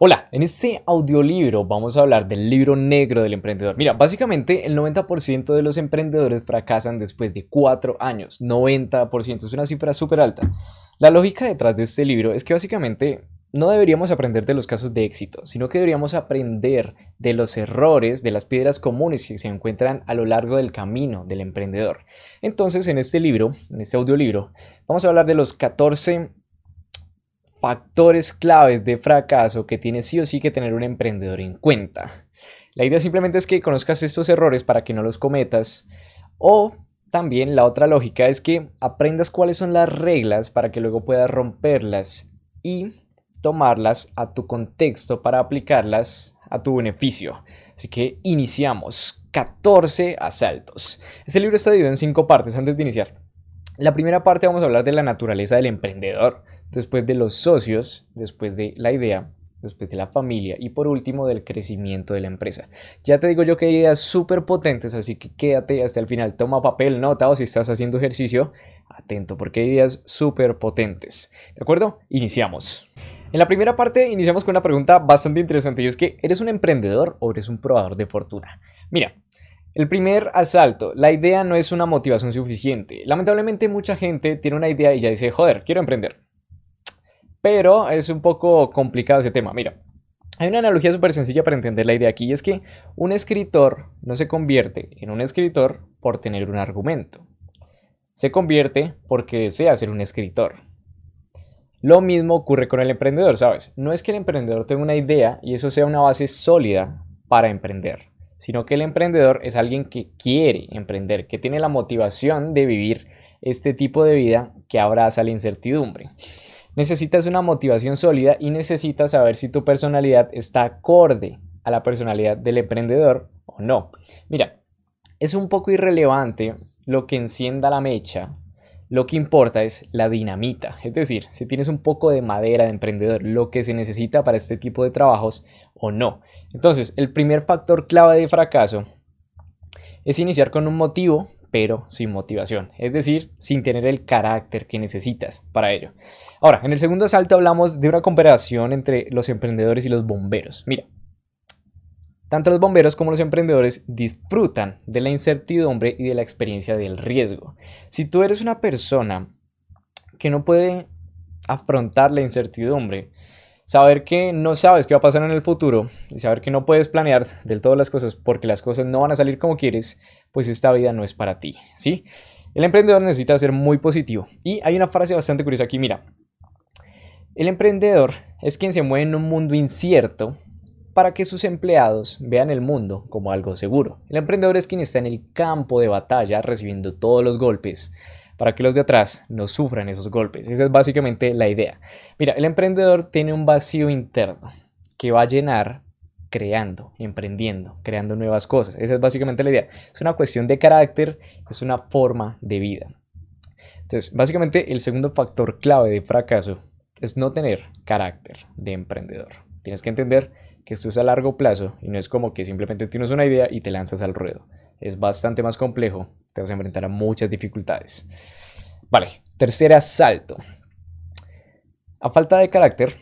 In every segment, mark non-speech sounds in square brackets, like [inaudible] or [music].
Hola, en este audiolibro vamos a hablar del libro negro del emprendedor. Mira, básicamente el 90% de los emprendedores fracasan después de 4 años. 90%, es una cifra súper alta. La lógica detrás de este libro es que básicamente no deberíamos aprender de los casos de éxito, sino que deberíamos aprender de los errores, de las piedras comunes que se encuentran a lo largo del camino del emprendedor. Entonces, en este libro, en este audiolibro, vamos a hablar de los 14 factores claves de fracaso que tiene sí o sí que tener un emprendedor en cuenta. La idea simplemente es que conozcas estos errores para que no los cometas o también la otra lógica es que aprendas cuáles son las reglas para que luego puedas romperlas y tomarlas a tu contexto para aplicarlas a tu beneficio. Así que iniciamos 14 asaltos. Este libro está dividido en cinco partes antes de iniciar. La primera parte vamos a hablar de la naturaleza del emprendedor después de los socios, después de la idea, después de la familia y por último del crecimiento de la empresa. Ya te digo yo que hay ideas súper potentes, así que quédate hasta el final, toma papel, nota si estás haciendo ejercicio, atento porque hay ideas súper potentes. ¿De acuerdo? Iniciamos. En la primera parte iniciamos con una pregunta bastante interesante y es que ¿eres un emprendedor o eres un probador de fortuna? Mira, el primer asalto, la idea no es una motivación suficiente. Lamentablemente mucha gente tiene una idea y ya dice, joder, quiero emprender pero es un poco complicado ese tema. Mira, hay una analogía súper sencilla para entender la idea aquí y es que un escritor no se convierte en un escritor por tener un argumento. Se convierte porque desea ser un escritor. Lo mismo ocurre con el emprendedor, ¿sabes? No es que el emprendedor tenga una idea y eso sea una base sólida para emprender, sino que el emprendedor es alguien que quiere emprender, que tiene la motivación de vivir este tipo de vida que abraza la incertidumbre. Necesitas una motivación sólida y necesitas saber si tu personalidad está acorde a la personalidad del emprendedor o no. Mira, es un poco irrelevante lo que encienda la mecha. Lo que importa es la dinamita, es decir, si tienes un poco de madera de emprendedor, lo que se necesita para este tipo de trabajos o no. Entonces, el primer factor clave de fracaso es iniciar con un motivo pero sin motivación, es decir, sin tener el carácter que necesitas para ello. Ahora, en el segundo asalto hablamos de una comparación entre los emprendedores y los bomberos. Mira, tanto los bomberos como los emprendedores disfrutan de la incertidumbre y de la experiencia del riesgo. Si tú eres una persona que no puede afrontar la incertidumbre, saber que no sabes qué va a pasar en el futuro y saber que no puedes planear del todo las cosas porque las cosas no van a salir como quieres, pues esta vida no es para ti, ¿sí? El emprendedor necesita ser muy positivo. Y hay una frase bastante curiosa aquí, mira. El emprendedor es quien se mueve en un mundo incierto para que sus empleados vean el mundo como algo seguro. El emprendedor es quien está en el campo de batalla recibiendo todos los golpes para que los de atrás no sufran esos golpes. Esa es básicamente la idea. Mira, el emprendedor tiene un vacío interno que va a llenar creando, emprendiendo, creando nuevas cosas. Esa es básicamente la idea. Es una cuestión de carácter, es una forma de vida. Entonces, básicamente el segundo factor clave de fracaso es no tener carácter de emprendedor. Tienes que entender que esto es a largo plazo y no es como que simplemente tienes una idea y te lanzas al ruedo. Es bastante más complejo te vas a enfrentar a muchas dificultades. Vale, tercer asalto. A falta de carácter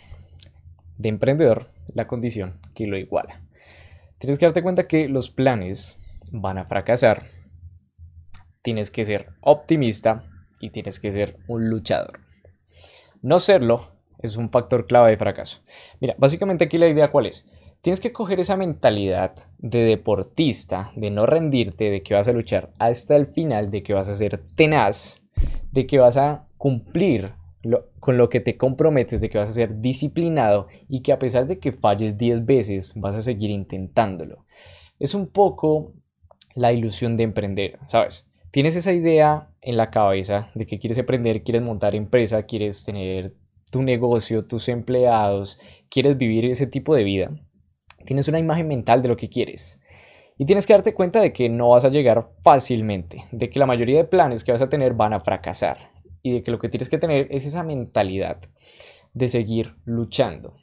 de emprendedor, la condición que lo iguala. Tienes que darte cuenta que los planes van a fracasar. Tienes que ser optimista y tienes que ser un luchador. No serlo es un factor clave de fracaso. Mira, básicamente aquí la idea cuál es. Tienes que coger esa mentalidad de deportista, de no rendirte, de que vas a luchar hasta el final, de que vas a ser tenaz, de que vas a cumplir con lo que te comprometes, de que vas a ser disciplinado y que a pesar de que falles 10 veces, vas a seguir intentándolo. Es un poco la ilusión de emprender, ¿sabes? Tienes esa idea en la cabeza de que quieres emprender, quieres montar empresa, quieres tener tu negocio, tus empleados, quieres vivir ese tipo de vida Tienes una imagen mental de lo que quieres. Y tienes que darte cuenta de que no vas a llegar fácilmente, de que la mayoría de planes que vas a tener van a fracasar y de que lo que tienes que tener es esa mentalidad de seguir luchando.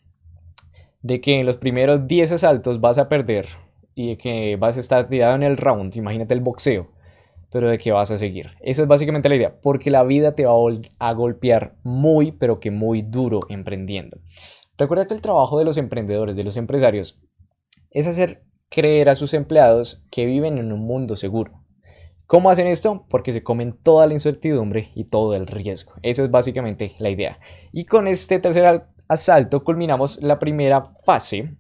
De que en los primeros 10 asaltos vas a perder y de que vas a estar tirado en el round, imagínate el boxeo, pero de que vas a seguir. Esa es básicamente la idea, porque la vida te va a golpear muy, pero que muy duro emprendiendo. Recuerda que el trabajo de los emprendedores, de los empresarios, es hacer creer a sus empleados que viven en un mundo seguro. ¿Cómo hacen esto? Porque se comen toda la incertidumbre y todo el riesgo. Esa es básicamente la idea. Y con este tercer asalto culminamos la primera fase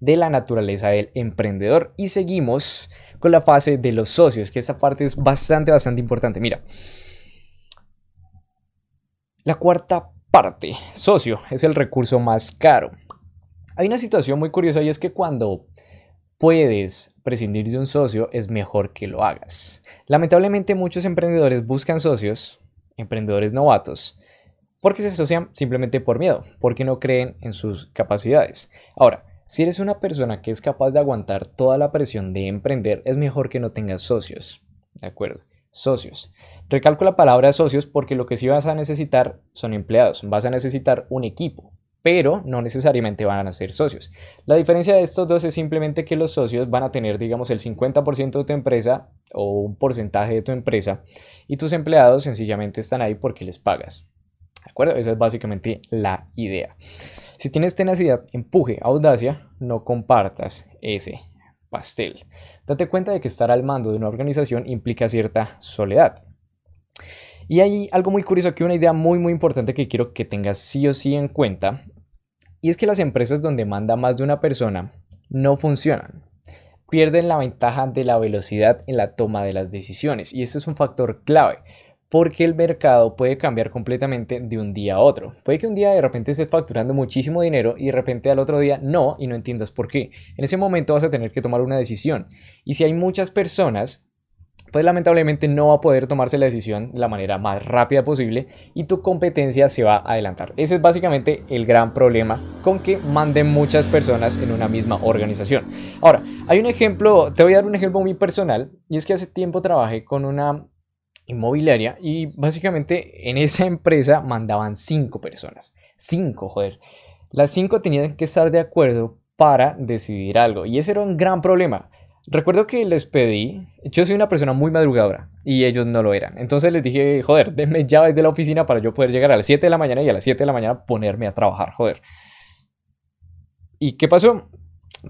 de la naturaleza del emprendedor y seguimos con la fase de los socios, que esta parte es bastante, bastante importante. Mira, la cuarta parte, socio, es el recurso más caro. Hay una situación muy curiosa y es que cuando puedes prescindir de un socio, es mejor que lo hagas. Lamentablemente muchos emprendedores buscan socios, emprendedores novatos, porque se asocian simplemente por miedo, porque no creen en sus capacidades. Ahora, si eres una persona que es capaz de aguantar toda la presión de emprender, es mejor que no tengas socios. ¿De acuerdo? Socios. Recalco la palabra socios porque lo que sí vas a necesitar son empleados. Vas a necesitar un equipo, pero no necesariamente van a ser socios. La diferencia de estos dos es simplemente que los socios van a tener, digamos, el 50% de tu empresa o un porcentaje de tu empresa y tus empleados sencillamente están ahí porque les pagas. ¿De acuerdo? Esa es básicamente la idea. Si tienes tenacidad, empuje, audacia, no compartas ese pastel. Date cuenta de que estar al mando de una organización implica cierta soledad. Y hay algo muy curioso aquí, una idea muy muy importante que quiero que tengas sí o sí en cuenta, y es que las empresas donde manda más de una persona no funcionan. Pierden la ventaja de la velocidad en la toma de las decisiones, y eso es un factor clave porque el mercado puede cambiar completamente de un día a otro. Puede que un día de repente estés facturando muchísimo dinero y de repente al otro día no y no entiendas por qué. En ese momento vas a tener que tomar una decisión. Y si hay muchas personas, pues lamentablemente no va a poder tomarse la decisión de la manera más rápida posible y tu competencia se va a adelantar. Ese es básicamente el gran problema con que manden muchas personas en una misma organización. Ahora, hay un ejemplo, te voy a dar un ejemplo muy personal y es que hace tiempo trabajé con una inmobiliaria y básicamente en esa empresa mandaban cinco personas. Cinco, joder. Las cinco tenían que estar de acuerdo para decidir algo y ese era un gran problema. Recuerdo que les pedí, yo soy una persona muy madrugadora y ellos no lo eran. Entonces les dije, joder, denme llaves de la oficina para yo poder llegar a las 7 de la mañana y a las 7 de la mañana ponerme a trabajar, joder. ¿Y qué pasó?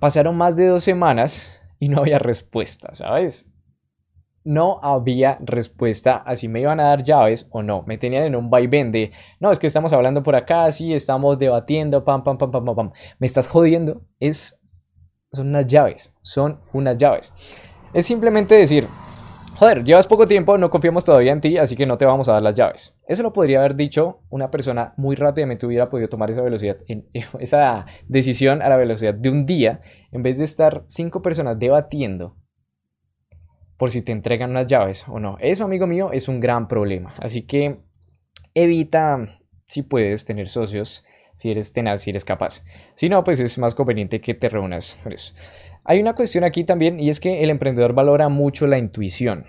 Pasaron más de dos semanas y no había respuesta, ¿sabes? no había respuesta a si me iban a dar llaves o no. Me tenían en un vaivén de, no, es que estamos hablando por acá, sí, estamos debatiendo, pam, pam, pam, pam, pam, pam. Me estás jodiendo. Es, son unas llaves, son unas llaves. Es simplemente decir, joder, llevas poco tiempo, no confiamos todavía en ti, así que no te vamos a dar las llaves. Eso lo podría haber dicho una persona muy rápidamente hubiera podido tomar esa velocidad, [laughs] esa decisión a la velocidad de un día, en vez de estar cinco personas debatiendo por si te entregan unas llaves o no. Eso, amigo mío, es un gran problema. Así que evita, si puedes, tener socios, si eres tenaz, si eres capaz. Si no, pues es más conveniente que te reúnas por eso. Hay una cuestión aquí también y es que el emprendedor valora mucho la intuición.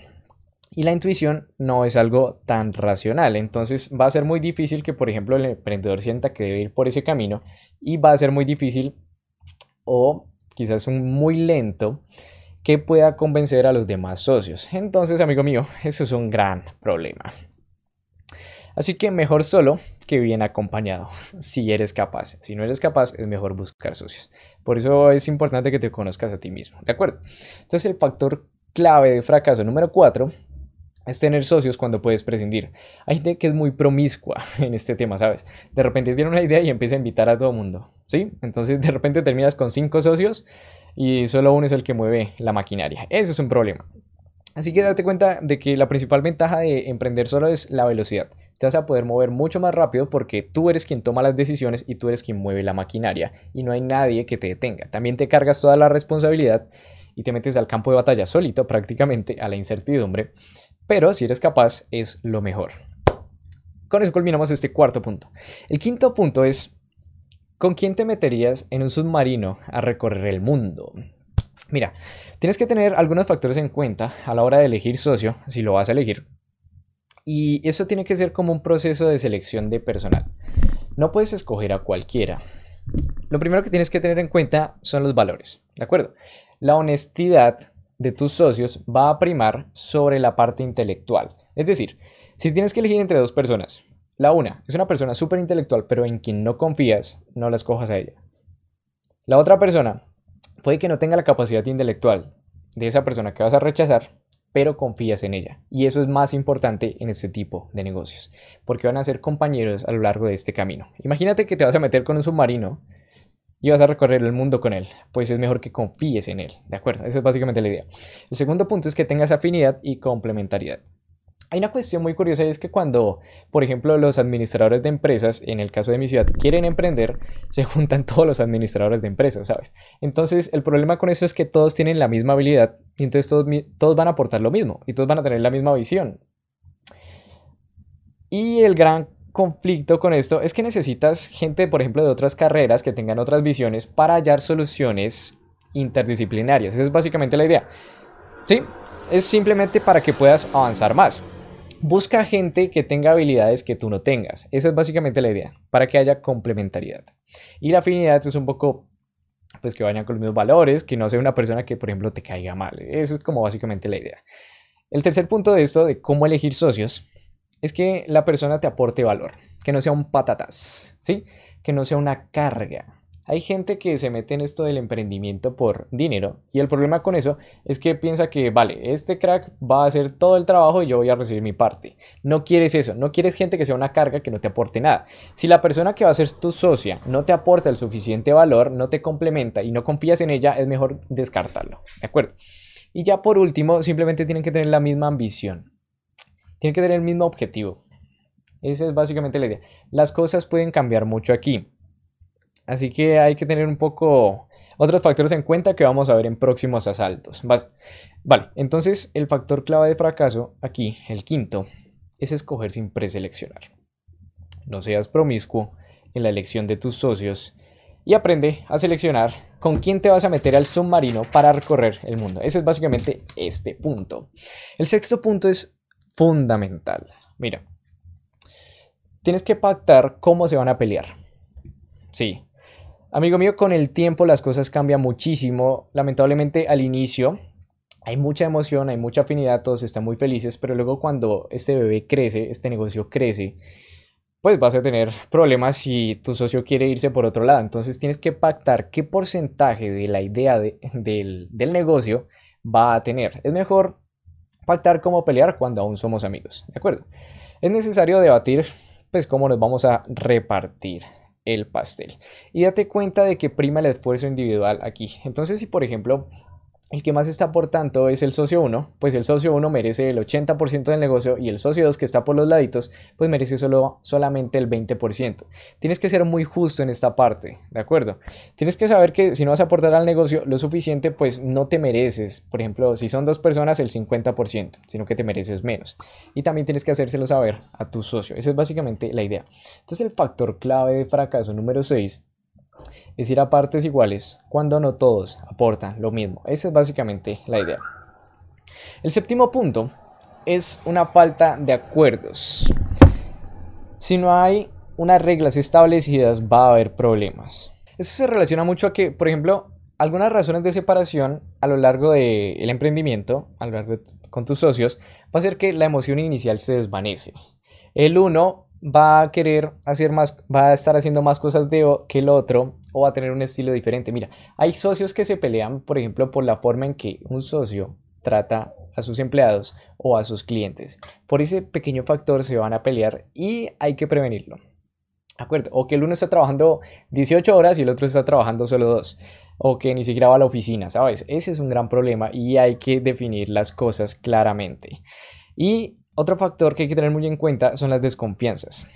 Y la intuición no es algo tan racional. Entonces va a ser muy difícil que, por ejemplo, el emprendedor sienta que debe ir por ese camino y va a ser muy difícil o quizás un muy lento que pueda convencer a los demás socios. Entonces, amigo mío, eso es un gran problema. Así que mejor solo que bien acompañado, si eres capaz. Si no eres capaz, es mejor buscar socios. Por eso es importante que te conozcas a ti mismo, ¿de acuerdo? Entonces, el factor clave de fracaso número 4 es tener socios cuando puedes prescindir. Hay gente que es muy promiscua [laughs] en este tema, ¿sabes? De repente tiene una idea y empieza a invitar a todo el mundo, ¿sí? Entonces de repente terminas con cinco socios y solo uno es el que mueve la maquinaria. Eso es un problema. Así que date cuenta de que la principal ventaja de emprender solo es la velocidad. Te vas a poder mover mucho más rápido porque tú eres quien toma las decisiones y tú eres quien mueve la maquinaria y no hay nadie que te detenga. También te cargas toda la responsabilidad y te metes al campo de batalla solito [laughs] prácticamente a la incertidumbre, pero si eres capaz es lo mejor. Con eso culminamos este cuarto punto. El quinto punto es ¿Con quién te meterías en un submarino a recorrer el mundo? Mira, tienes que tener algunos factores en cuenta a la hora de elegir socio, si lo vas a elegir. Y eso tiene que ser como un proceso de selección de personal. No puedes escoger a cualquiera. Lo primero que tienes que tener en cuenta son los valores, ¿de acuerdo? La honestidad de tus socios va a primar sobre la parte intelectual. Es decir, si tienes que elegir entre dos personas, La una, es una persona súper intelectual, pero en quien no confías, no la escojas a ella. La otra persona puede que no tenga la capacidad intelectual de esa persona que vas a rechazar, pero confías en ella. Y eso es más importante en este tipo de negocios, porque van a ser compañeros a lo largo de este camino. Imagínate que te vas a meter con un submarino y vas a recorrer el mundo con él, pues es mejor que confíes en él, ¿de acuerdo? Esa es básicamente la idea. El segundo punto es que tengas afinidad y complementariedad. Hay una cuestión muy curiosa y es que cuando, por ejemplo, los administradores de empresas, en el caso de mi ciudad, quieren emprender, [laughs] se juntan todos los administradores de empresas, ¿sabes? Entonces, el problema con eso es que todos tienen la misma habilidad y entonces todos, todos van a aportar lo mismo y todos van a tener la misma visión. Y el gran conflicto con esto es que necesitas gente, por ejemplo, de otras carreras que tengan otras visiones para hallar soluciones interdisciplinarias. Esa es básicamente la idea. Sí, es simplemente para que puedas avanzar más. Busca gente que tenga habilidades que tú no tengas. Esa es básicamente la idea, para que haya complementariedad. Y la afinidad es un poco, pues que vayan con los mismos valores, que no sea una persona que, por ejemplo, te caiga mal. Eso es como básicamente la idea. El tercer punto de esto, de cómo elegir socios, es que la persona te aporte valor, que no sea un patatas, ¿sí? Que no sea una carga. Hay gente que se mete en esto del emprendimiento por dinero y el problema con eso es que piensa que, vale, este crack va a hacer todo el trabajo y yo voy a recibir mi parte. No quieres eso, no quieres gente que sea una carga que no te aporte nada. Si la persona que va a ser tu socia no te aporta el suficiente valor, no te complementa y no confías en ella, es mejor descartarlo, ¿de acuerdo? Y ya por último, simplemente tienen que tener la misma ambición. Tienen que tener el mismo objetivo. Esa es básicamente la idea. Las cosas pueden cambiar mucho aquí. Así que hay que tener un poco otros factores en cuenta que vamos a ver en próximos asaltos. Vale, entonces el factor clave de fracaso aquí, el quinto, es escoger sin preseleccionar. No seas promiscuo en la elección de tus socios y aprende a seleccionar con quién te vas a meter al submarino para recorrer el mundo. Ese es básicamente este punto. El sexto punto es fundamental. Mira, tienes que pactar cómo se van a pelear. Sí, Amigo mío, con el tiempo las cosas cambian muchísimo. Lamentablemente al inicio hay mucha emoción, hay mucha afinidad, todos están muy felices, pero luego cuando este bebé crece, este negocio crece, pues vas a tener problemas si tu socio quiere irse por otro lado. Entonces tienes que pactar qué porcentaje de la idea del, del negocio va a tener. Es mejor pactar cómo pelear cuando aún somos amigos, ¿de acuerdo? Es necesario debatir pues cómo nos vamos a repartir el pastel. Y date cuenta de que prima el esfuerzo individual aquí. Entonces, si por ejemplo el que más está aportando es el socio 1, pues el socio 1 merece el 80% del negocio y el socio 2 que está por los laditos, pues merece solo, solamente el 20%. Tienes que ser muy justo en esta parte, ¿de acuerdo? Tienes que saber que si no vas a aportar al negocio lo suficiente, pues no te mereces, por ejemplo, si son dos personas, el 50%, sino que te mereces menos. Y también tienes que hacérselo saber a tu socio. Esa es básicamente la idea. Entonces el factor clave de fracaso número 6 es ir a partes iguales cuando no todos aportan lo mismo. Esa es básicamente la idea. El séptimo punto es una falta de acuerdos. Si no hay unas reglas establecidas va a haber problemas. Eso se relaciona mucho a que, por ejemplo, algunas razones de separación a lo largo del emprendimiento, a lo largo con tus socios, va a ser que la emoción inicial se desvanece. El uno va a querer hacer más, va a estar haciendo más cosas de, que el otro o va a tener un estilo diferente. Mira, hay socios que se pelean, por ejemplo, por la forma en que un socio trata a sus empleados o a sus clientes. Por ese pequeño factor se van a pelear y hay que prevenirlo. ¿De acuerdo? O que el uno está trabajando 18 horas y el otro está trabajando solo dos. O que ni siquiera va a la oficina, ¿sabes? Ese es un gran problema y hay que definir las cosas claramente. Y otro factor que hay que tener muy en cuenta son las desconfianzas.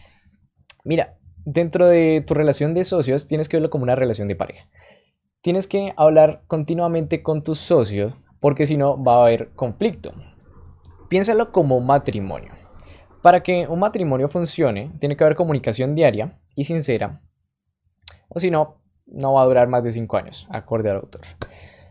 Mira, dentro de tu relación de socios tienes que verlo como una relación de pareja. Tienes que hablar continuamente con tus socios porque si no va a haber conflicto. Piénsalo como matrimonio. Para que un matrimonio funcione, tiene que haber comunicación diaria y sincera. O si no, no va a durar más de 5 años, acorde al autor.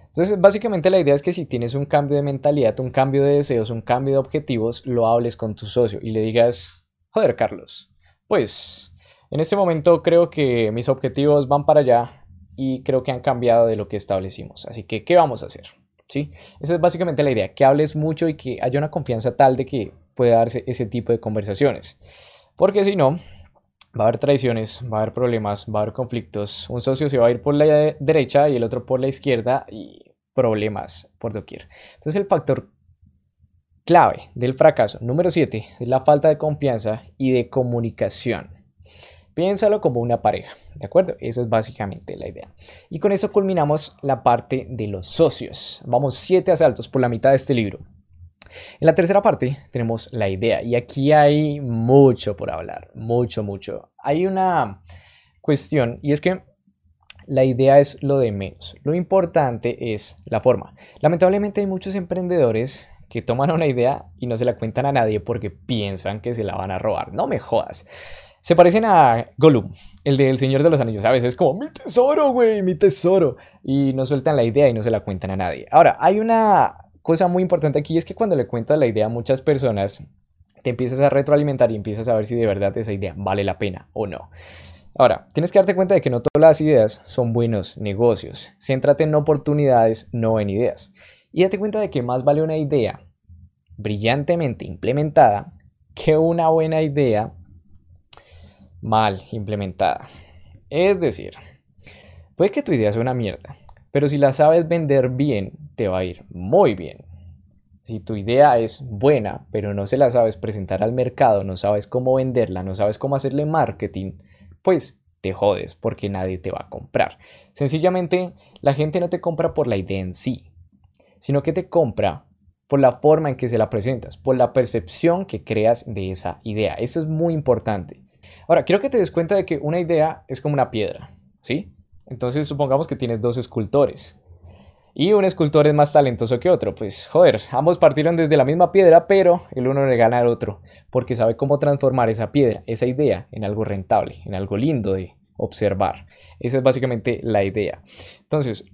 Entonces, básicamente la idea es que si tienes un cambio de mentalidad, un cambio de deseos, un cambio de objetivos, lo hables con tu socio y le digas, joder, Carlos, pues en este momento creo que mis objetivos van para allá y creo que han cambiado de lo que establecimos. Así que, ¿qué vamos a hacer? ¿Sí? Esa es básicamente la idea, que hables mucho y que haya una confianza tal de que pueda darse ese tipo de conversaciones. Porque si no, va a haber traiciones, va a haber problemas, va a haber conflictos. Un socio se va a ir por la derecha y el otro por la izquierda y problemas por doquier. Entonces el factor clave del fracaso número 7 es la falta de confianza y de comunicación. Piénsalo como una pareja, ¿de acuerdo? Esa es básicamente la idea. Y con eso culminamos la parte de los socios. Vamos siete asaltos por la mitad de este libro. En la tercera parte tenemos la idea y aquí hay mucho por hablar, mucho, mucho. Hay una cuestión y es que la idea es lo de menos. Lo importante es la forma. Lamentablemente hay muchos emprendedores que toman una idea y no se la cuentan a nadie porque piensan que se la van a robar. No me jodas. Se parecen a Gollum, el del Señor de los Anillos. A veces es como, mi tesoro, güey, mi tesoro. Y no sueltan la idea y no se la cuentan a nadie. Ahora, hay una cosa muy importante aquí es que cuando le cuentas la idea a muchas personas, te empiezas a retroalimentar y empiezas a ver si de verdad esa idea vale la pena o no. Ahora, tienes que darte cuenta de que no todas las ideas son buenos negocios. Céntrate en oportunidades, no en ideas. Y date cuenta de que más vale una idea brillantemente implementada que una buena idea mal implementada. Es decir, puede que tu idea sea una mierda, pero si la sabes vender bien, te va a ir muy bien. Si tu idea es buena, pero no se la sabes presentar al mercado, no sabes cómo venderla, no sabes cómo hacerle marketing, pues te jodes porque nadie te va a comprar. Sencillamente, la gente no te compra por la idea en sí, sino que te compra por la forma en que se la presentas, por la percepción que creas de esa idea. Eso es muy importante. Ahora, quiero que te des cuenta de que una idea es como una piedra, ¿sí? Entonces supongamos que tienes dos escultores y un escultor es más talentoso que otro. Pues joder, ambos partieron desde la misma piedra, pero el uno le gana al otro porque sabe cómo transformar esa piedra, esa idea, en algo rentable, en algo lindo de observar. Esa es básicamente la idea. Entonces,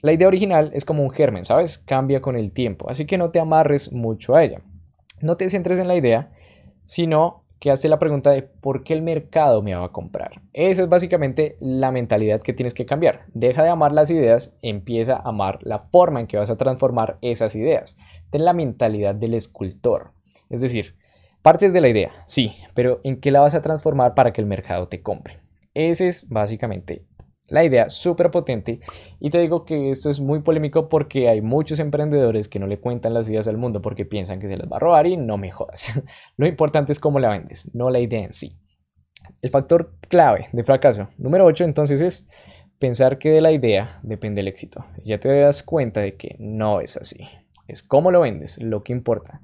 la idea original es como un germen, ¿sabes? Cambia con el tiempo, así que no te amarres mucho a ella. No te centres en la idea, sino que hace la pregunta de por qué el mercado me va a comprar. Esa es básicamente la mentalidad que tienes que cambiar. Deja de amar las ideas, empieza a amar la forma en que vas a transformar esas ideas. Ten la mentalidad del escultor. Es decir, partes de la idea, sí, pero ¿en qué la vas a transformar para que el mercado te compre? Ese es básicamente la idea súper potente y te digo que esto es muy polémico porque hay muchos emprendedores que no le cuentan las ideas al mundo porque piensan que se les va a robar y no me jodas. [laughs] Lo importante es cómo la vendes, no la idea en sí. El factor clave de fracaso número 8 entonces es pensar que de la idea depende el éxito. Ya te das cuenta de que no es así. Es cómo lo vendes lo que importa.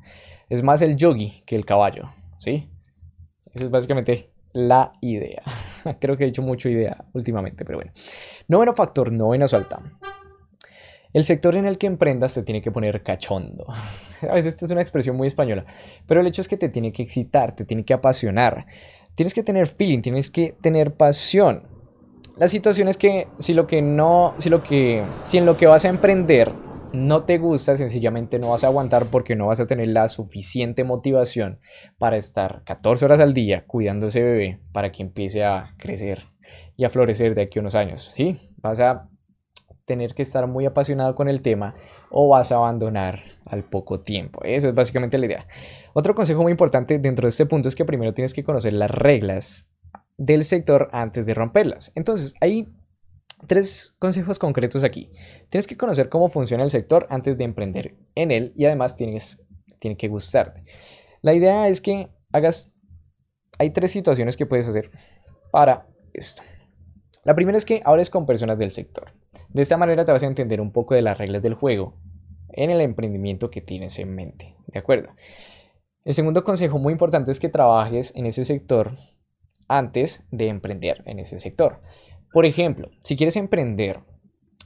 Es más el yogi que el caballo, ¿sí? Eso es básicamente la idea. [laughs] Creo que he dicho mucho idea últimamente, pero bueno. Noveno factor, noveno salta. El sector en el que emprendas te tiene que poner cachondo. [laughs] A veces esta es una expresión muy española, pero el hecho es que te tiene que excitar, te tiene que apasionar. Tienes que tener feeling, tienes que tener pasión. La situación es que si lo que no, si lo que, si en lo que vas a emprender no te gusta, sencillamente no vas a aguantar porque no vas a tener la suficiente motivación para estar 14 horas al día cuidando ese bebé para que empiece a crecer y a florecer de aquí a unos años. ¿sí? Vas a tener que estar muy apasionado con el tema o vas a abandonar al poco tiempo. Esa es básicamente la idea. Otro consejo muy importante dentro de este punto es que primero tienes que conocer las reglas del sector antes de romperlas. Entonces, ahí Tres consejos concretos aquí. Tienes que conocer cómo funciona el sector antes de emprender en él y además tienes, tiene que gustarte. La idea es que hagas... Hay tres situaciones que puedes hacer para esto. La primera es que hables con personas del sector. De esta manera te vas a entender un poco de las reglas del juego en el emprendimiento que tienes en mente. ¿De acuerdo? El segundo consejo muy importante es que trabajes en ese sector antes de emprender en ese sector. Por ejemplo, si quieres emprender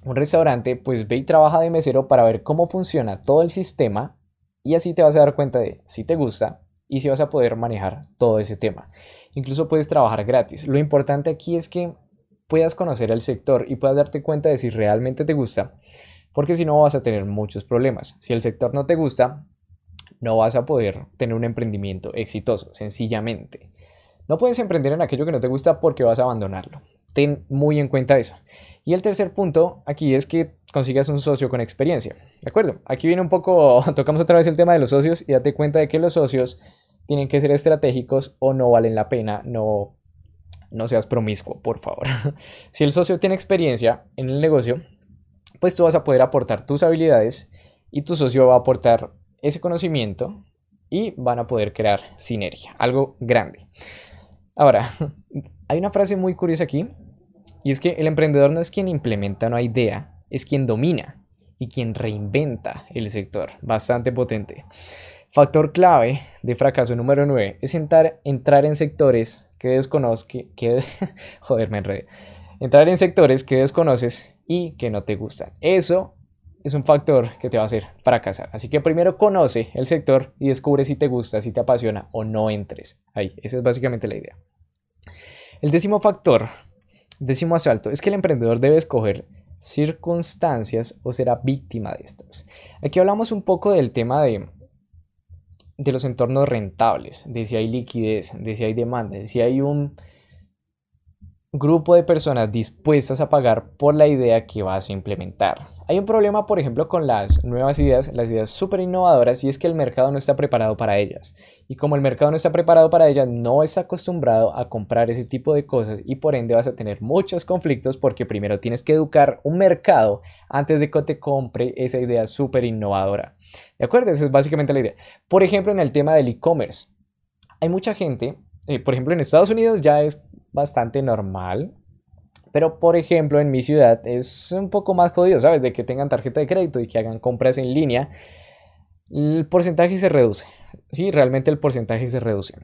un restaurante, pues ve y trabaja de mesero para ver cómo funciona todo el sistema y así te vas a dar cuenta de si te gusta y si vas a poder manejar todo ese tema. Incluso puedes trabajar gratis. Lo importante aquí es que puedas conocer el sector y puedas darte cuenta de si realmente te gusta, porque si no vas a tener muchos problemas. Si el sector no te gusta, no vas a poder tener un emprendimiento exitoso, sencillamente. No puedes emprender en aquello que no te gusta porque vas a abandonarlo. Ten muy en cuenta eso. Y el tercer punto aquí es que consigas un socio con experiencia. ¿De acuerdo? Aquí viene un poco, [laughs] tocamos otra vez el tema de los socios y date cuenta de que los socios tienen que ser estratégicos o no valen la pena, no, no seas promiscuo, por favor. [laughs] si el socio tiene experiencia en el negocio, pues tú vas a poder aportar tus habilidades y tu socio va a aportar ese conocimiento y van a poder crear sinergia, algo grande. Ahora, hay una frase muy curiosa aquí y es que el emprendedor no es quien implementa una idea, es quien domina y quien reinventa el sector. Bastante potente. Factor clave de fracaso número 9 es entrar, entrar en sectores que desconoces, que, [laughs] joder, me enredé. Entrar en sectores que desconoces y que no te gustan. Eso es un factor que te va a hacer fracasar. Así que primero conoce el sector y descubre si te gusta, si te apasiona o no entres ahí. Esa es básicamente la idea. El décimo factor, décimo asalto, es que el emprendedor debe escoger circunstancias o será víctima de estas. Aquí hablamos un poco del tema de, de los entornos rentables, de si hay liquidez, de si hay demanda, de si hay un grupo de personas dispuestas a pagar por la idea que vas a implementar. Hay un problema, por ejemplo, con las nuevas ideas, las ideas súper innovadoras, y es que el mercado no está preparado para ellas. Y como el mercado no está preparado para ellas, no es acostumbrado a comprar ese tipo de cosas y por ende vas a tener muchos conflictos porque primero tienes que educar un mercado antes de que te compre esa idea súper innovadora. ¿De acuerdo? Esa es básicamente la idea. Por ejemplo, en el tema del e-commerce, hay mucha gente, eh, por ejemplo, en Estados Unidos ya es bastante normal. Pero por ejemplo en mi ciudad es un poco más jodido, ¿sabes? De que tengan tarjeta de crédito y que hagan compras en línea. El porcentaje se reduce. Sí, realmente el porcentaje se reduce.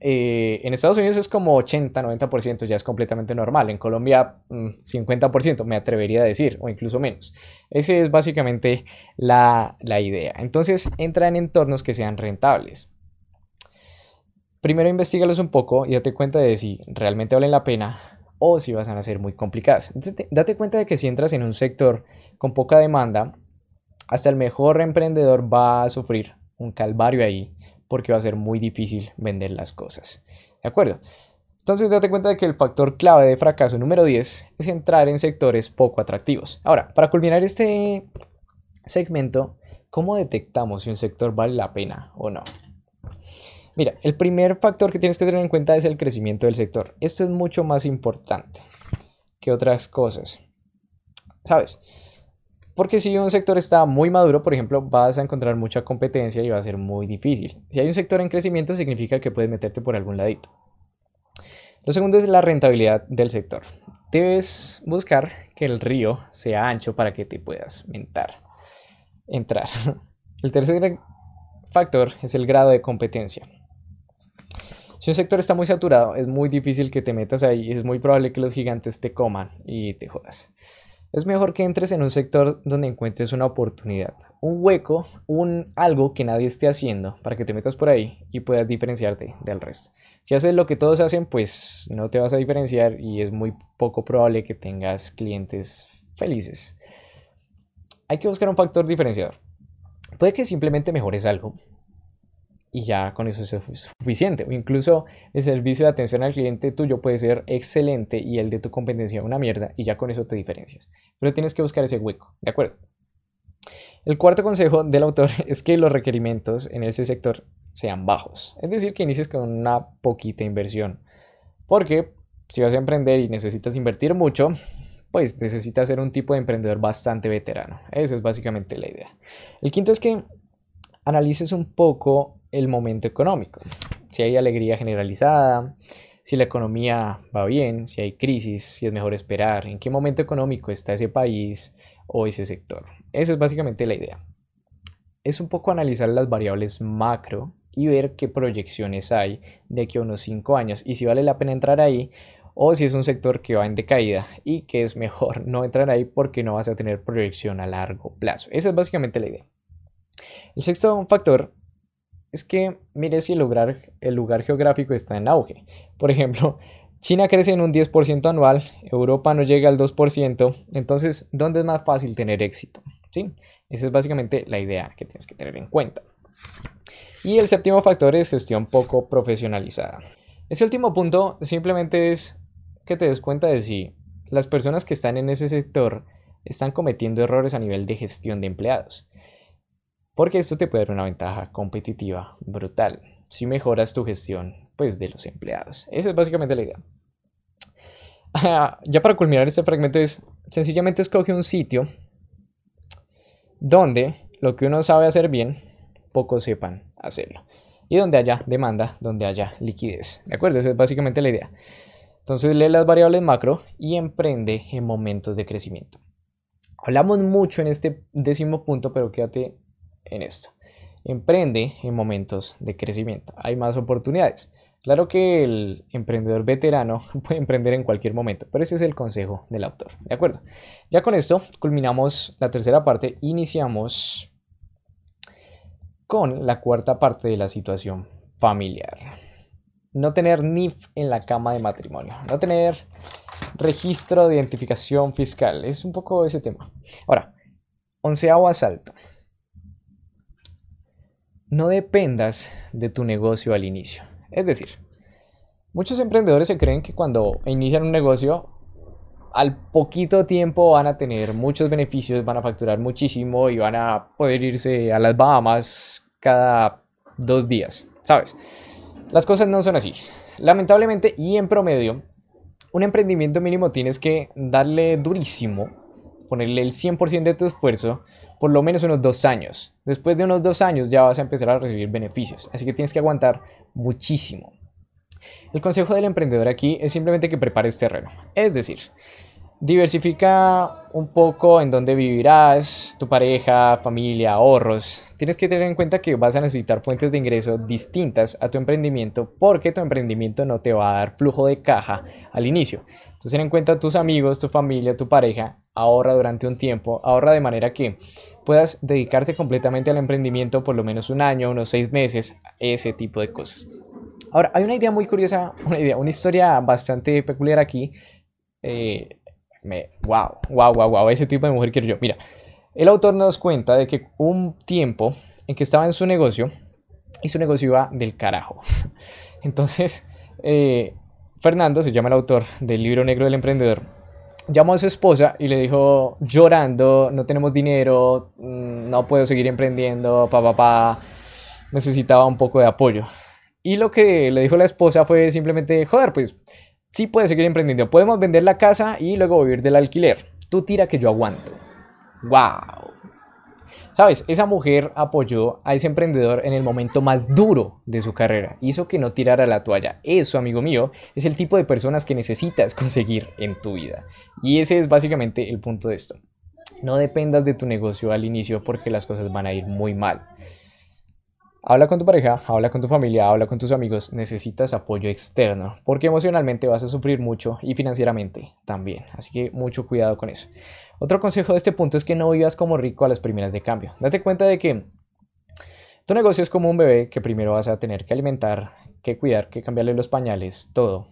Eh, en Estados Unidos es como 80-90%, ya es completamente normal. En Colombia 50%, mm, me atrevería a decir, o incluso menos. Esa es básicamente la, la idea. Entonces entra en entornos que sean rentables. Primero investigalos un poco y date cuenta de si realmente valen la pena o si van a ser muy complicadas. Date cuenta de que si entras en un sector con poca demanda, hasta el mejor emprendedor va a sufrir un calvario ahí porque va a ser muy difícil vender las cosas. ¿De acuerdo? Entonces date cuenta de que el factor clave de fracaso número 10 es entrar en sectores poco atractivos. Ahora, para culminar este segmento, ¿cómo detectamos si un sector vale la pena o no? Mira, el primer factor que tienes que tener en cuenta es el crecimiento del sector. Esto es mucho más importante que otras cosas. ¿Sabes? Porque si un sector está muy maduro, por ejemplo, vas a encontrar mucha competencia y va a ser muy difícil. Si hay un sector en crecimiento, significa que puedes meterte por algún ladito. Lo segundo es la rentabilidad del sector. Debes buscar que el río sea ancho para que te puedas mentar, entrar. [laughs] El tercer factor es el grado de competencia. Si un sector está muy saturado, es muy difícil que te metas ahí y es muy probable que los gigantes te coman y te jodas. Es mejor que entres en un sector donde encuentres una oportunidad, un hueco, un algo que nadie esté haciendo para que te metas por ahí y puedas diferenciarte del resto. Si haces lo que todos hacen, pues no te vas a diferenciar y es muy poco probable que tengas clientes felices. Hay que buscar un factor diferenciador. Puede que simplemente mejores algo, y ya con eso es suficiente. O incluso el servicio de atención al cliente tuyo puede ser excelente y el de tu competencia una mierda y ya con eso te diferencias. Pero tienes que buscar ese hueco, ¿de acuerdo? El cuarto consejo del autor [laughs] es que los requerimientos en ese sector sean bajos. Es decir, que inicies con una poquita inversión. Porque si vas a emprender y necesitas invertir mucho, pues necesitas ser un tipo de emprendedor bastante veterano. Esa es básicamente la idea. El quinto es que analices un poco el momento económico. Si hay alegría generalizada, si la economía va bien, si hay crisis, si es mejor esperar, en qué momento económico está ese país o ese sector. Esa es básicamente la idea. Es un poco analizar las variables macro y ver qué proyecciones hay de aquí a unos 5 años y si vale la pena entrar ahí o si es un sector que va en decaída y que es mejor [laughs] no entrar ahí porque no vas a tener proyección a largo plazo. Esa es básicamente la idea. El sexto factor es que mire si el lugar, el lugar geográfico está en auge. Por ejemplo, China crece en un 10% anual, Europa no llega al 2%, entonces, ¿dónde es más fácil tener éxito? ¿Sí? Esa es básicamente la idea que tienes que tener en cuenta. Y el séptimo factor es gestión poco profesionalizada. Ese último punto simplemente es que te des cuenta de si las personas que están en ese sector están cometiendo errores a nivel de gestión de empleados porque esto te puede dar una ventaja competitiva brutal. si mejoras tu gestión pues, de los empleados. Esa es básicamente la idea. ya para culminar este fragmento es, sencillamente escoge un sitio donde lo que uno sabe hacer bien, pocos sepan hacerlo. Y donde haya demanda, donde haya liquidez. ¿De acuerdo? Esa es básicamente la idea. Entonces lee las variables macro y emprende en momentos de crecimiento. Hablamos mucho en este décimo punto, pero quédate en esto. Emprende en momentos de crecimiento. Hay más oportunidades. Claro que el emprendedor veterano [laughs] puede emprender en cualquier momento, pero ese es el consejo del autor. ¿De acuerdo? Ya con esto culminamos la tercera parte. Iniciamos con la cuarta parte de la situación familiar. No tener NIF en la cama de matrimonio. No tener registro de identificación fiscal. Es un poco ese tema. Ahora, onceavo asalto. No dependas de tu negocio al inicio. Es decir, muchos emprendedores se creen que cuando inician un negocio, al poquito tiempo van a tener muchos beneficios, van a facturar muchísimo y van a poder irse a las Bahamas cada dos días, ¿sabes? Las cosas no son así. Lamentablemente y en promedio, un emprendimiento mínimo tienes que darle durísimo, ponerle el 100% de tu esfuerzo por lo menos unos dos años. Después de unos dos años ya vas a empezar a recibir beneficios, así que tienes que aguantar muchísimo. El consejo del emprendedor aquí es simplemente que prepares terreno, es decir, Diversifica un poco en dónde vivirás, tu pareja, familia, ahorros. Tienes que tener en cuenta que vas a necesitar fuentes de ingreso distintas a tu emprendimiento porque tu emprendimiento no te va a dar flujo de caja al inicio. Entonces ten en cuenta tus amigos, tu familia, tu pareja, ahorra durante un tiempo, ahorra de manera que puedas dedicarte completamente al emprendimiento por lo menos un año, unos seis meses, ese tipo de cosas. Ahora, hay una idea muy curiosa, una idea, una historia bastante peculiar aquí. Eh, me, wow, wow, wow, wow, ese tipo de mujer quiero yo. Mira, el autor nos cuenta de que un tiempo en que estaba en su negocio y su negocio iba del carajo. [laughs] Entonces, eh, Fernando, se llama el autor del libro negro del emprendedor, llamó a su esposa y le dijo llorando, no tenemos dinero, mm, no puedo seguir emprendiendo, papá, papá, necesitaba un poco de apoyo. Y lo que le dijo la esposa fue simplemente, joder, pues sí puedes seguir emprendiendo. Podemos vender la casa y luego vivir del alquiler. Tú tira que yo aguanto. ¡Wow! Sabes, esa mujer apoyó a ese emprendedor en el momento más duro de su carrera. Hizo que no tirara la toalla. Eso, amigo mío, es el tipo de personas que necesitas [laughs] conseguir en tu vida. Y ese es básicamente el punto de esto. No dependas de tu negocio al inicio porque las cosas van a ir muy mal. Habla con tu pareja, habla con tu familia, habla con tus amigos, necesitas apoyo externo, porque emocionalmente vas a sufrir mucho y financieramente también, así que mucho cuidado con eso. Otro consejo de este punto es que no vivas como rico a las primeras de cambio. Date cuenta de que tu negocio es como un bebé que primero vas a tener que alimentar, que cuidar, que cambiarle los pañales, todo.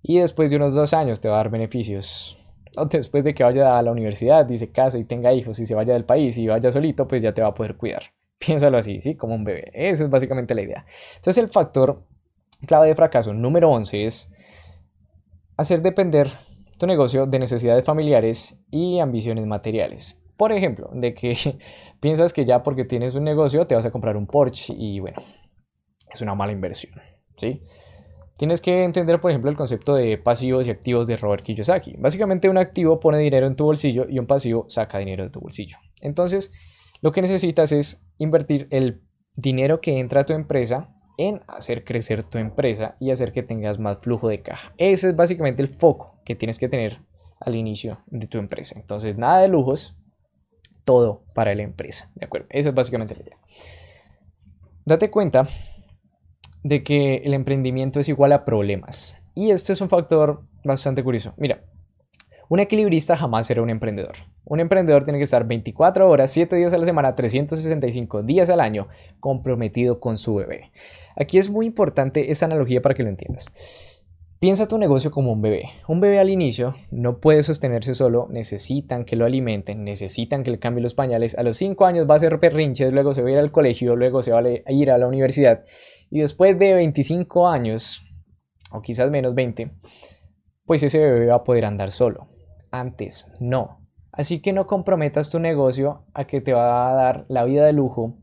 Y después de unos dos años te va a dar beneficios. Después de que vaya a la universidad y se y tenga hijos y se vaya del país y vaya solito, pues ya te va a poder cuidar. [laughs] Piénsalo así, ¿sí? Como un bebé. Esa es básicamente la idea. Entonces el factor clave de fracaso número 11 es hacer depender tu negocio de necesidades familiares y ambiciones materiales. Por ejemplo, de que [laughs] piensas que ya porque tienes un negocio te vas a comprar un Porsche y bueno, es una mala inversión, ¿sí? Tienes que entender, por ejemplo, el concepto de pasivos y activos de Robert Kiyosaki. Básicamente un activo pone dinero en tu bolsillo y un pasivo saca dinero de tu bolsillo. Entonces, lo que necesitas es invertir el dinero que entra a tu empresa en hacer crecer tu empresa y hacer que tengas más flujo de caja. Ese es básicamente el foco que tienes que tener al inicio de tu empresa. Entonces, nada de lujos, todo para la empresa. ¿De acuerdo? Esa es básicamente la idea. Date cuenta de que el emprendimiento es igual a problemas. Y este es un factor bastante curioso. Mira, un equilibrista jamás será un emprendedor. Un emprendedor tiene que estar 24 horas, 7 días a la semana, 365 días al año comprometido con su bebé. Aquí es muy importante esta analogía para que lo entiendas. Piensa tu negocio como un bebé. Un bebé al inicio no puede sostenerse solo, necesitan que lo alimenten, necesitan que le cambien los pañales. A los 5 años va a ser perrinches, luego se va a ir al colegio, luego se va a ir a la universidad. Y después de 25 años, o quizás menos 20, pues ese bebé va a poder andar solo antes, no. Así que no comprometas tu negocio a que te va a dar la vida de lujo,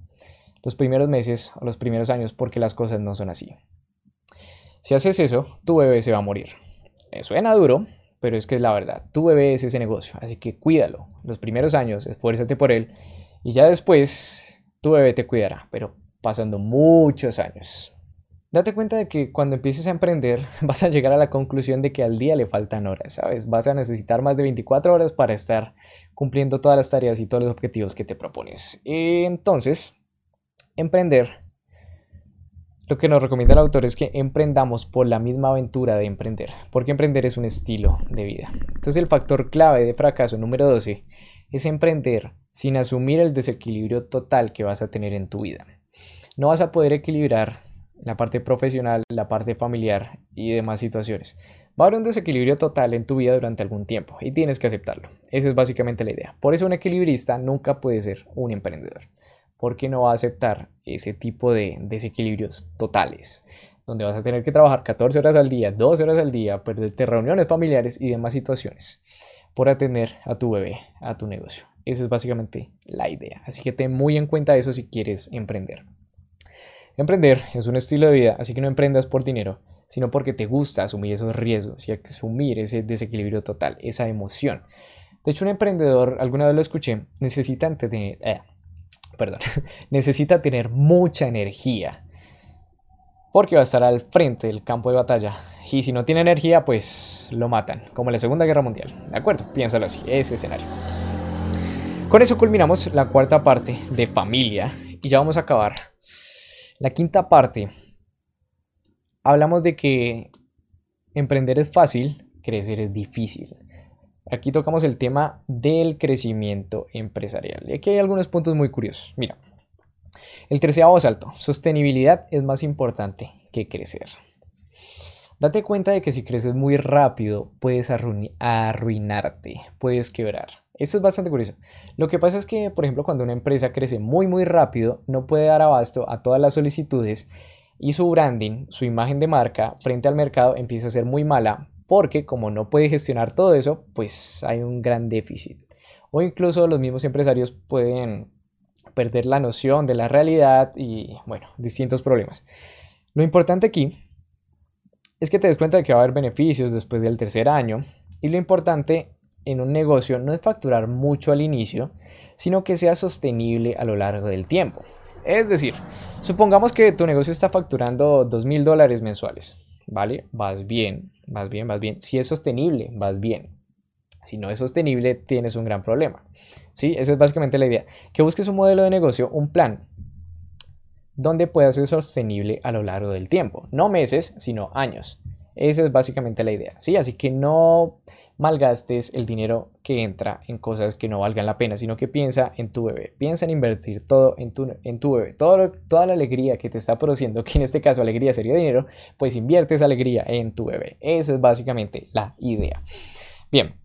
los primeros meses o los primeros años porque las cosas no son así. Si haces eso, tu bebé se va a morir. Suena duro, pero es que es la verdad. Tu bebé es ese negocio, así que cuídalo. Los primeros años, esfuérzate por él y ya después tu bebé te cuidará, pero pasando muchos años. Date cuenta de que cuando empieces a emprender [laughs] vas a llegar a la conclusión de que al día le faltan horas, ¿sabes? Vas a necesitar más de 24 horas para estar cumpliendo todas las tareas y todos los objetivos que te propones. Entonces, emprender, lo que nos recomienda el autor es que emprendamos por la misma aventura de emprender, porque emprender es un estilo de vida. Entonces el factor clave de fracaso número 12 es emprender sin asumir el desequilibrio total que vas a tener en tu vida. No vas a poder equilibrar la parte profesional, la parte familiar y demás situaciones. Va a haber un desequilibrio total en tu vida durante algún tiempo y tienes que aceptarlo. Esa es básicamente la idea. Por eso un equilibrista nunca puede ser un emprendedor, porque no va a aceptar ese tipo de desequilibrios totales, donde vas a tener que trabajar 14 horas al día, 12 horas al día, perderte reuniones familiares y demás situaciones por atender a tu bebé, a tu negocio. Esa es básicamente la idea. Así que ten muy en cuenta eso si quieres emprender. Emprender es un estilo de vida, así que no emprendas por dinero, sino porque te gusta asumir esos riesgos y asumir ese desequilibrio total, esa emoción. De hecho, un emprendedor, alguna vez lo escuché, necesita tener, eh, perdón, [laughs] necesita tener mucha energía porque va a estar al frente del campo de batalla y si no tiene energía, pues lo matan, como en la Segunda Guerra Mundial. ¿De acuerdo? Piénsalo así, ese escenario. Con eso culminamos la cuarta parte de familia y ya vamos a acabar la quinta parte, hablamos de que emprender es fácil, crecer es difícil. Aquí tocamos el tema del crecimiento empresarial. Y aquí hay algunos puntos muy curiosos. Mira, el treceavo salto, sostenibilidad es más importante que crecer. Date cuenta de que si creces muy rápido puedes arruinarte, puedes quebrar. Esto es bastante curioso. Lo que pasa es que, por ejemplo, cuando una empresa crece muy muy rápido, no puede dar abasto a todas las solicitudes y su branding, su imagen de marca frente al mercado empieza a ser muy mala porque como no puede gestionar todo eso, pues hay un gran déficit. O incluso los mismos empresarios pueden perder la noción de la realidad y, bueno, distintos problemas. Lo importante aquí es que te des cuenta de que va a haber beneficios después del tercer año y lo importante en un negocio no es facturar mucho al inicio, sino que sea sostenible a lo largo del tiempo. Es decir, supongamos que tu negocio está facturando dos mil dólares mensuales, ¿vale? Vas bien, vas bien, vas bien. Si es sostenible, vas bien. Si no es sostenible, tienes un gran problema. ¿Sí? Esa es básicamente la idea. Que busques un modelo de negocio, un plan, donde pueda ser sostenible a lo largo del tiempo. No meses, sino años. Esa es básicamente la idea. ¿Sí? Así que no malgastes el dinero que entra en cosas que no valgan la pena, sino que piensa en tu bebé, piensa en invertir todo en tu, en tu bebé, todo, toda la alegría que te está produciendo, [laughs] que en este caso alegría sería dinero, pues invierte esa alegría en tu bebé. Esa es básicamente la idea. Bien,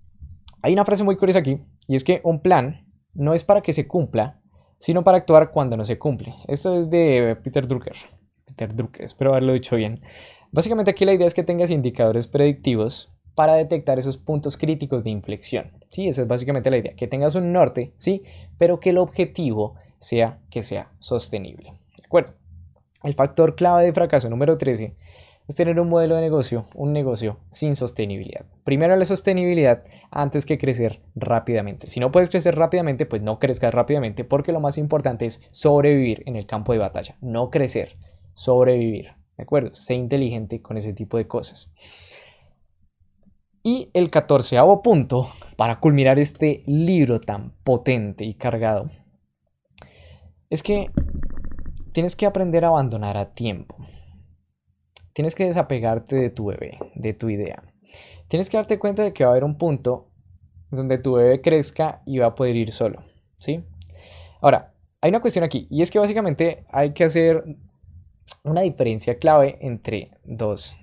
hay una frase muy curiosa aquí, y es que un plan no es para que se cumpla, sino para actuar cuando no se cumple. Esto es de Peter Drucker. Peter Drucker, espero haberlo dicho bien. Básicamente aquí la idea es que tengas indicadores predictivos para detectar esos puntos críticos de inflexión. Sí, esa es básicamente la idea, que tengas un norte, sí, pero que el objetivo sea que sea sostenible. ¿De acuerdo? El factor clave de fracaso número 13 es tener un modelo de negocio, un negocio sin sostenibilidad. Primero la sostenibilidad antes que crecer rápidamente. Si no puedes crecer rápidamente, pues no crezcas rápidamente porque lo más importante es sobrevivir en el campo de batalla, no crecer, sobrevivir. ¿De acuerdo? Sé inteligente con ese tipo de cosas. Y el catorceavo punto, para culminar este libro tan potente y cargado, es que tienes que aprender a abandonar a tiempo. Tienes que desapegarte de tu bebé, de tu idea. Tienes que darte cuenta de que va a haber un punto donde tu bebé crezca y va a poder ir solo, ¿sí? Ahora, hay una cuestión aquí, y es que básicamente hay que hacer una diferencia clave entre dos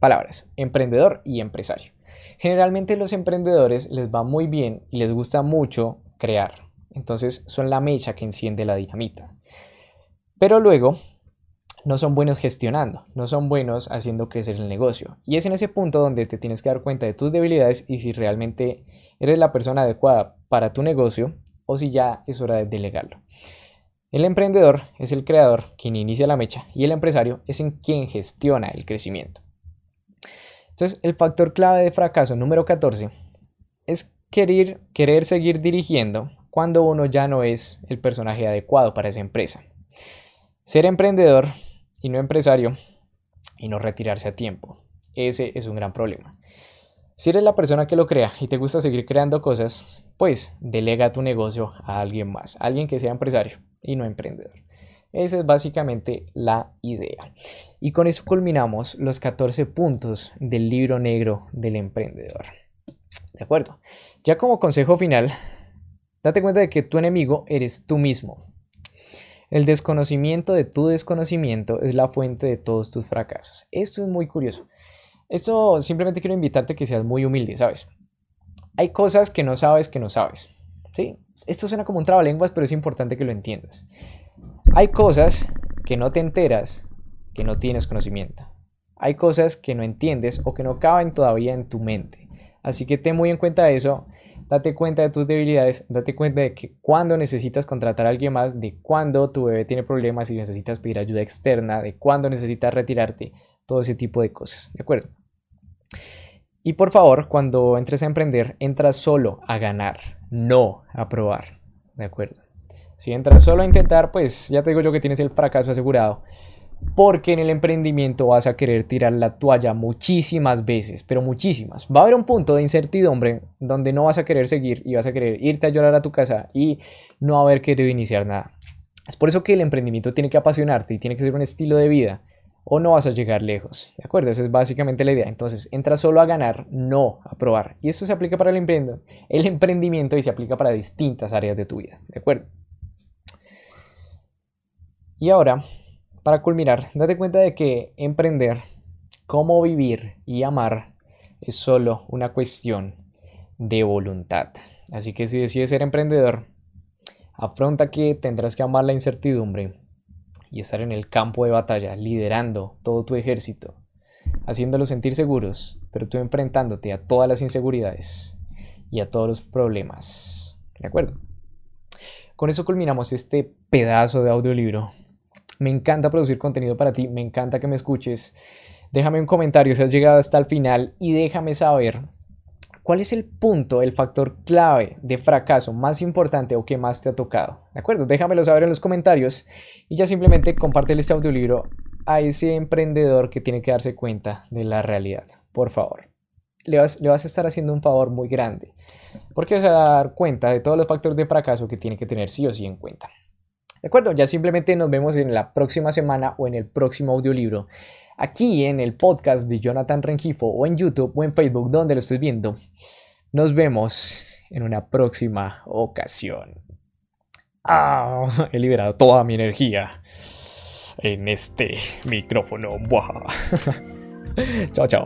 palabras, emprendedor y empresario. Generalmente los emprendedores les va muy bien y les gusta mucho crear. Entonces son la mecha que enciende la dinamita. Pero luego no son buenos gestionando, no son buenos haciendo crecer el negocio. Y es en ese punto donde te tienes que dar cuenta de tus debilidades y si realmente eres la persona adecuada para tu negocio o si ya es hora de delegarlo. El emprendedor es el creador quien inicia la mecha y el empresario es en quien gestiona el crecimiento. Entonces, el factor clave de fracaso número 14 es querer, querer seguir dirigiendo cuando uno ya no es el personaje adecuado para esa empresa. Ser emprendedor y no empresario y no retirarse a tiempo. Ese es un gran problema. Si eres la persona que lo crea y te gusta seguir creando cosas, pues delega tu negocio a alguien más, alguien que sea empresario y no emprendedor. Esa es básicamente la idea. Y con eso culminamos los 14 puntos del libro negro del emprendedor. ¿De acuerdo? Ya como consejo final, date cuenta de que tu enemigo eres tú mismo. El desconocimiento de tu desconocimiento es la fuente de todos tus fracasos. Esto es muy curioso. Esto simplemente quiero invitarte a que seas muy humilde, ¿sabes? Hay cosas que no sabes que no sabes. ¿Sí? Esto suena como un trabalenguas, pero es importante que lo entiendas. Hay cosas que no te enteras que no tienes conocimiento. Hay cosas que no entiendes o que no caben todavía en tu mente. Así que ten muy en cuenta eso date cuenta de tus debilidades, date cuenta de que cuando necesitas contratar a alguien más, de cuando tu bebé tiene problemas y necesitas pedir ayuda externa, de cuando necesitas retirarte, todo ese tipo de cosas, ¿de acuerdo? Y por favor, cuando entres a emprender, entras solo a ganar, no a probar, ¿de acuerdo? Si entras solo a intentar, pues ya te digo yo que tienes el fracaso asegurado porque en el emprendimiento vas a querer tirar la toalla muchísimas veces, pero muchísimas. Va a haber un punto de incertidumbre donde no vas a querer seguir y vas a querer irte a llorar a tu casa y no haber querido iniciar nada. Es por eso que el emprendimiento tiene que apasionarte y tiene que ser un estilo de vida o no vas a llegar lejos. ¿De acuerdo? Esa es básicamente la idea. Entonces, entra solo a ganar, no a probar. Y esto se aplica para el, el emprendimiento y se aplica para distintas áreas de tu vida. ¿De acuerdo? Y ahora para culminar, date cuenta de que emprender, cómo vivir y amar es solo una cuestión de voluntad. Así que si decides ser emprendedor, afronta que tendrás que amar la incertidumbre y estar en el campo de batalla, liderando todo tu ejército, haciéndolos sentir seguros, pero tú enfrentándote a todas las inseguridades y a todos los problemas. ¿De acuerdo? Con eso culminamos este pedazo de audiolibro me encanta producir contenido para ti, me encanta que me escuches. Déjame un comentario si has llegado hasta el final y déjame saber cuál es el punto, el factor clave de fracaso más importante o que más te ha tocado. ¿De acuerdo? Déjamelo saber en los comentarios y ya simplemente comparte este audiolibro a ese emprendedor que tiene que darse cuenta de la realidad. Por favor. Le vas, le vas a estar haciendo un favor muy grande porque vas a dar cuenta de todos los factores de fracaso que tiene que tener sí o sí en cuenta. ¿De acuerdo? Ya simplemente nos vemos en la próxima semana o en el próximo audiolibro. Aquí en el podcast de Jonathan Rengifo o en YouTube o en Facebook, donde lo estés viendo. Nos vemos en una próxima ocasión. Ah, he liberado toda mi energía en este micrófono. [laughs] chao, chao.